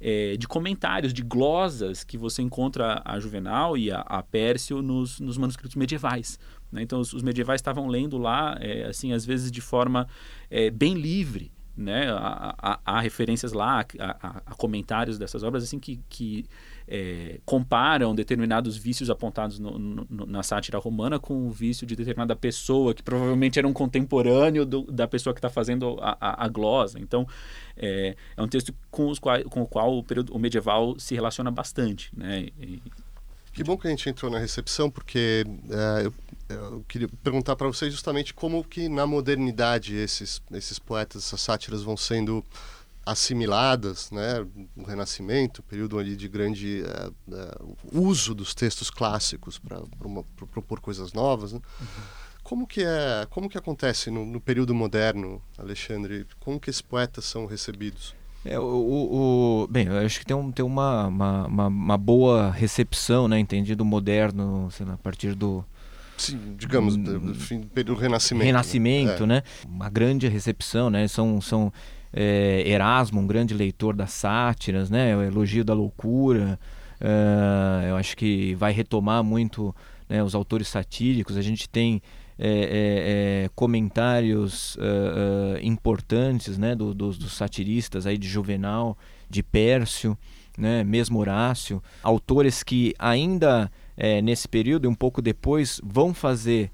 é, de comentários, de glosas que você encontra a Juvenal e a, a Pércio nos, nos manuscritos medievais. Né? Então, os, os, medievais estavam lendo lá, é, assim, às vezes de forma é, bem livre. Né? Há, há, há referências lá, há, há, comentários dessas obras assim que, que é, comparam determinados vícios apontados no, no, na sátira romana com o vício de determinada pessoa, que provavelmente era um contemporâneo do, da pessoa que está fazendo a, a, a, glosa. Então, é, é um texto com, os com o qual o, período, o medieval se relaciona bastante. Né? E, que bom que a gente entrou na recepção, porque é, eu, eu, queria perguntar para vocês justamente como que na modernidade esses, esses poetas, essas sátiras vão sendo assimiladas, né, o Renascimento, período ali de grande uh, uh, uso dos textos clássicos para propor coisas novas. Né? Uhum. Como que é, como que acontece no, no, período moderno, Alexandre? Como que esses poetas são recebidos? É, o, o, o, bem, eu acho que tem, um, tem uma, uma, uma, uma boa recepção, né, entendido moderno, lá, a partir do Sim, digamos, do, do, fim, do Renascimento. Renascimento, né? É. né? Uma grande recepção, né? São, são é, Erasmo, um grande leitor das sátiras, né? O elogio da loucura. É, eu acho que vai retomar muito né, os autores satíricos. A gente tem é comentários importantes né, do, dos, dos, satiristas aí de Juvenal, de Pércio, né, mesmo Horácio, autores que ainda nesse período e um pouco depois vão fazer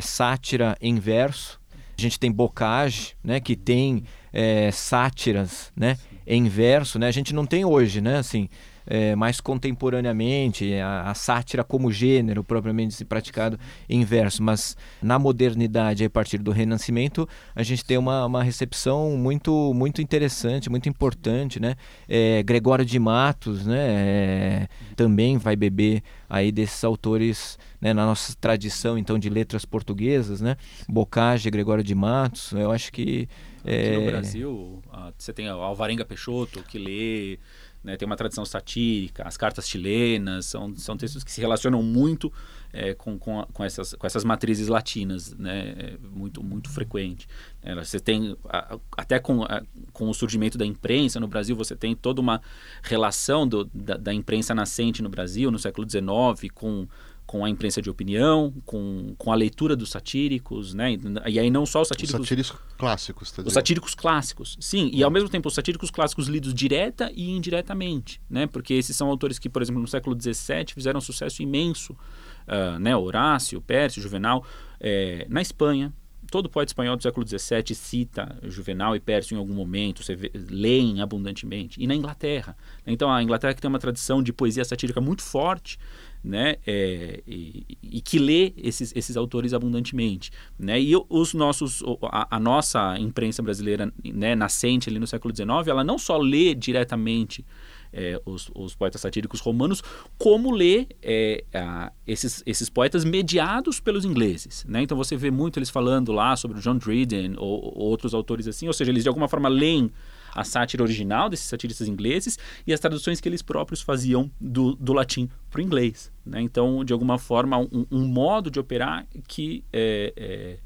sátira em verso. A gente tem Bocage, né, que tem é, sátiras, né? Em verso, né? A gente não tem hoje, né? Assim, é, mais contemporaneamente, a, a, sátira como gênero propriamente se praticado em verso, mas na modernidade, a partir do Renascimento, a gente tem uma, uma recepção muito, muito interessante, muito importante, né? É, Gregório de Matos, né? É, também vai beber aí desses autores né, na nossa tradição então de letras portuguesas, né? Bocage, Gregório de Matos, eu acho que Aqui no é. Brasil, você tem Alvarenga Peixoto, que lê né? tem uma tradição satírica, as cartas chilenas, são, são textos que se relacionam muito é, com, com, a, com, essas, com essas matrizes latinas, né? É muito, muito frequente. É, você tem, a, até com, a, com o surgimento da imprensa no Brasil, você tem toda uma relação do, da, da imprensa nascente no Brasil, no século XIX, com com a imprensa de opinião, com, com a leitura dos satíricos, né? E aí não só os satíricos... Os satíricos clássicos, tá Os satíricos clássicos, sim. E ao mesmo tempo os satíricos clássicos lidos direta e indiretamente, né? Porque esses são autores que, por exemplo, no século XVII fizeram um sucesso imenso, uh, né? Horácio, Pércio, Juvenal, é, na Espanha, todo poeta espanhol do século XVII cita Juvenal e Pércio em algum momento, você vê, leem abundantemente. E na Inglaterra. Então, a Inglaterra que tem uma tradição de poesia satírica muito forte, né, é, e, e, que lê esses, esses autores abundantemente, né, e os nossos, a, a nossa imprensa brasileira, né, nascente ali no século XIX, ela não só lê diretamente é, os, os, poetas satíricos romanos, como lê é, a, esses, esses poetas mediados pelos ingleses. Né? Então você vê muito eles falando lá sobre o John Dryden ou, ou outros autores assim, ou seja, eles de alguma forma leem a sátira original desses satiristas ingleses e as traduções que eles próprios faziam do, do latim para o inglês. Né? Então, de alguma forma, um, um modo de operar que é, é,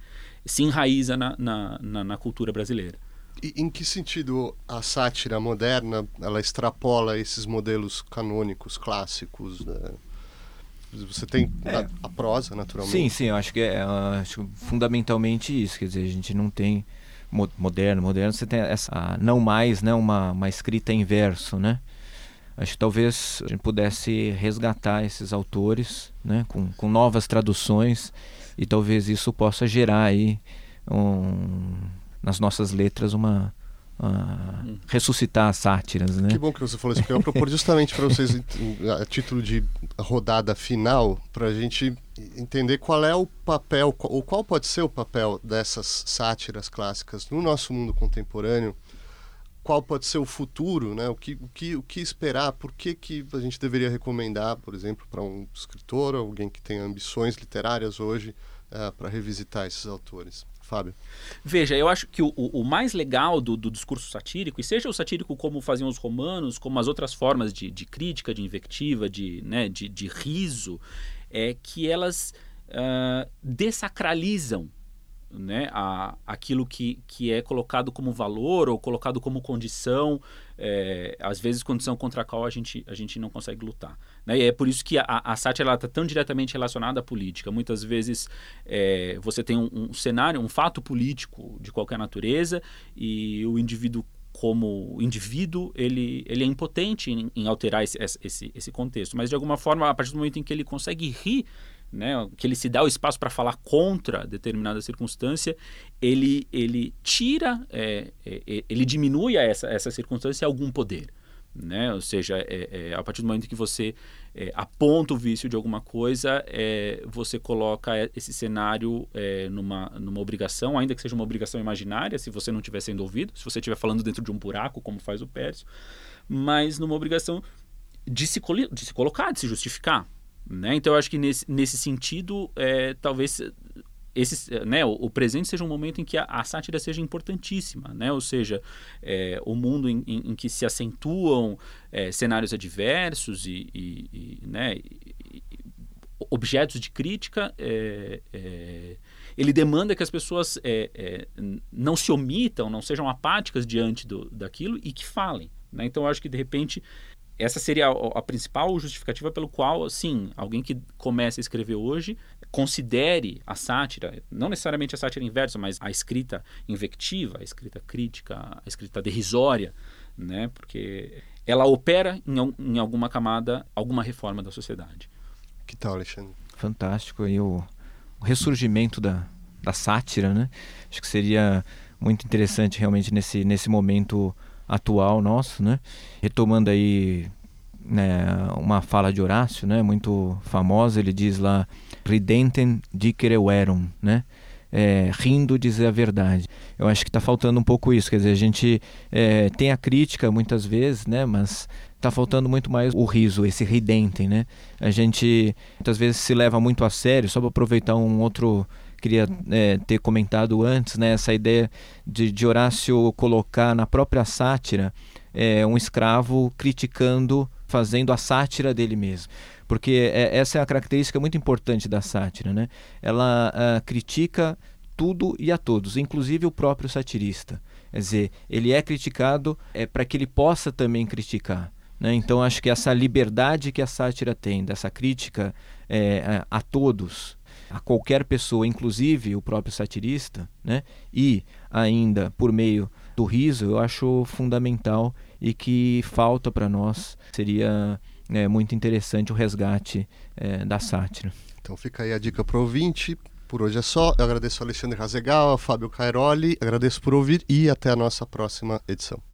se enraiza na, na, na, na cultura brasileira. E em que sentido a sátira moderna ela extrapola esses modelos canônicos clássicos? Né? Você tem é. a, a, prosa, naturalmente. Sim, sim, eu acho que é acho fundamentalmente isso. Quer dizer, a gente não tem moderno, moderno, você tem essa não mais, né, uma, uma escrita em verso, né? Acho que talvez a gente pudesse resgatar esses autores, né, com, com novas traduções e talvez isso possa gerar aí um, nas nossas letras uma ressuscitar as sátiras, né? Que bom que você falou isso, porque eu propor justamente para vocês, a título de rodada final, para a gente entender qual é o papel, ou qual pode ser o papel dessas sátiras clássicas no nosso mundo contemporâneo, qual pode ser o futuro, né? o, que, o, que, o que esperar, por que, que a gente deveria recomendar, por exemplo, para um escritor, alguém que tem ambições literárias hoje, uh, eh, para revisitar esses autores. Fábio? Veja, eu acho que o, o mais legal do, do, discurso satírico, e seja o satírico como faziam os romanos, como as outras formas de, de crítica, de invectiva, de, né, de, de riso, é que elas uh, desacralizam né, a, aquilo que, que é colocado como valor ou colocado como condição, é, às vezes condição contra a qual a gente, a gente não consegue lutar. Né? E é por isso que a, a sátira está tão diretamente relacionada à política. Muitas vezes é, você tem um, um cenário, um fato político de qualquer natureza e o indivíduo como indivíduo, ele, ele é impotente em, em alterar esse, esse, esse contexto. Mas, de alguma forma, a partir do momento em que ele consegue rir né, que ele se dá o espaço para falar contra determinada circunstância, ele, ele tira, é, é, ele diminui a essa, essa circunstância algum poder. Né? Ou seja, é, é a partir do momento que você é, aponta o vício de alguma coisa, é, você coloca esse cenário numa, numa obrigação, ainda que seja uma obrigação imaginária, se você não estiver sendo ouvido, se você estiver falando dentro de um buraco, como faz o Pércio, mas numa obrigação de se, de se colocar, de se justificar. Né? Então eu acho que nesse, nesse sentido, é, talvez esse, né, o, o, presente seja um momento em que a, a sátira seja importantíssima, né? ou seja, é, o mundo em, em, em, que se acentuam é, cenários adversos e, e, e né, e, objetos de crítica, é, é, ele demanda que as pessoas é, é, não se omitam, não sejam apáticas diante do, daquilo e que falem. Né? Então acho que de repente essa seria a, a, principal justificativa pelo qual, assim, alguém que começa a escrever hoje considere a sátira, não necessariamente a sátira inversa, mas a escrita invectiva, a escrita crítica, a escrita derrisória, né? Porque ela opera em, em alguma camada, alguma reforma da sociedade. Que tal, Alexandre? Fantástico. E o, o ressurgimento da, da sátira, né? Acho que seria muito interessante realmente nesse, nesse momento atual nosso, né? Retomando aí né, uma fala de Horácio, né, muito famosa, ele diz lá ridentem dicere verum, né? É, rindo dizer a verdade. Eu acho que está faltando um pouco isso, quer dizer, a gente é, tem a crítica muitas vezes, né, mas está faltando muito mais o riso, esse ridentem, né? A gente muitas vezes se leva muito a sério, só para aproveitar um outro queria é, ter comentado antes, né, essa ideia de, de Horácio colocar na própria sátira é, um escravo criticando, fazendo a sátira dele mesmo. Porque é, essa é a característica muito importante da sátira. Né? Ela uh, critica tudo e a todos, inclusive o próprio satirista. Quer dizer, ele é criticado é, para que ele possa também criticar. Né? Então, acho que essa liberdade que a sátira tem, dessa crítica é, a, a todos, a qualquer pessoa, inclusive o próprio satirista, né? e ainda por meio do riso, eu acho fundamental e que falta para nós. Seria é, muito interessante o resgate é, da sátira. Então fica aí a dica para o ouvinte. Por hoje é só. Eu agradeço ao Alexandre Razegal, ao Fábio Cairoli, agradeço por ouvir e até a nossa próxima edição.